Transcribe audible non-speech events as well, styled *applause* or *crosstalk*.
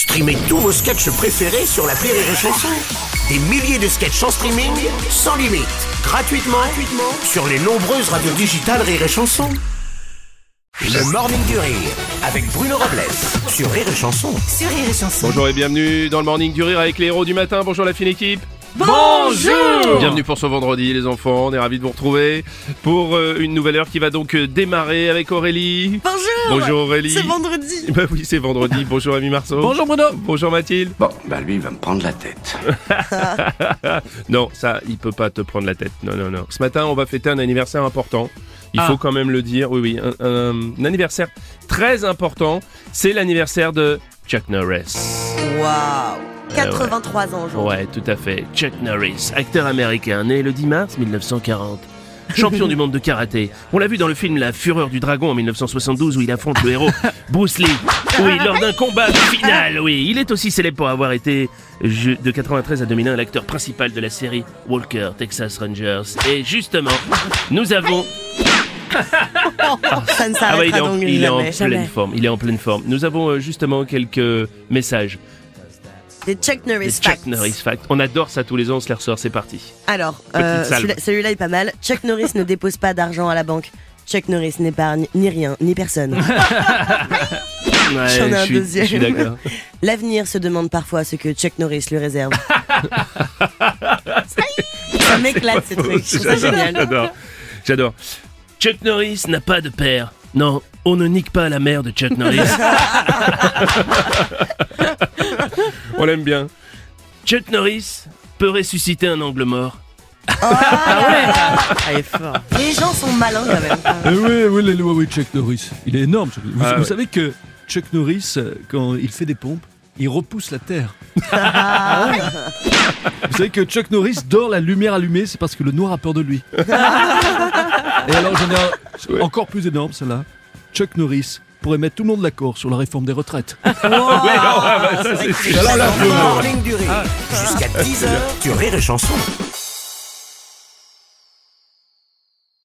Streamez tous vos sketchs préférés sur la Rire et Chanson. Des milliers de sketchs en streaming, sans limite, gratuitement, gratuitement sur les nombreuses radios digitales Rire et Chanson. Le Morning du Rire, avec Bruno Robles, sur Rire et Chanson. Sur Rire et Chanson. Bonjour et bienvenue dans le Morning du Rire avec les héros du matin. Bonjour la fine équipe. Bonjour Bienvenue pour ce vendredi les enfants, on est ravis de vous retrouver pour euh, une nouvelle heure qui va donc euh, démarrer avec Aurélie. Bonjour Bonjour Aurélie. C'est vendredi *laughs* Bah oui c'est vendredi, bonjour Ami Marceau. Bonjour Bruno Bonjour Mathilde. Bon, bah lui, il va me prendre la tête. *laughs* Non, ça, il peut pas te prendre la tête. Non, non, non. Ce matin, on va fêter un anniversaire important. Il faut quand même le dire. Oui, oui, un, un- un anniversaire très important. C'est l'anniversaire de Chuck Norris. Waouh 83 ans aujourd'hui. Ouais, tout à fait. Chuck Norris, acteur américain, né le 10 mars 1940. Champion du monde de karaté. On l'a vu dans le film La Fureur du Dragon en 1972 où il affronte le héros Bruce Lee. Oui, lors d'un combat final, oui. Il est aussi célèbre pour avoir été de 93 à 2001 l'acteur principal de la série Walker, Texas Rangers. Et justement, nous avons... Ça ne Ah ouais, il est en, donc il est en jamais. pleine forme. Il est en pleine forme. Nous avons euh, justement quelques messages. Des Chuck Norris Des facts. Chuck Norris Facts. On adore ça tous les ans, on se les ressort, c'est parti. Alors, euh, celui-là est pas mal. Chuck Norris ne dépose pas d'argent à la banque. Chuck Norris n'épargne ni rien, ni personne. *laughs* Ouais, J'en ai un je suis- deuxième. Je suis d'accord. *laughs* L'avenir se demande parfois ce que Chuck Norris lui réserve. *laughs* ça m'éclate ces trucs, J'adore, génial. J'adore. J'adore. Chuck Norris n'a pas de père. Non, on ne nique pas la mère de Chuck Norris. On l'aime bien. Chuck Norris peut ressusciter un angle mort. Ah, il est fort. Les gens sont malins quand même. Eh oui, oui, les lois, oui, Chuck Norris. Il est énorme. Chuck- Vous, Ah vous ouais. savez que Chuck Norris, euh, quand il fait des pompes, il repousse la terre. Ah, Vous savez que Chuck Norris dort la lumière allumée, c'est parce que le noir a peur de lui. *laughs* Et alors, j'en ai un encore plus énorme, celle-là. Chuck Norris pourrait mettre tout le monde d'accord sur la réforme des retraites. *laughs* ça, c'est sûr. Le Morning du Rire, jusqu'à 10h sur Rire et Chanson.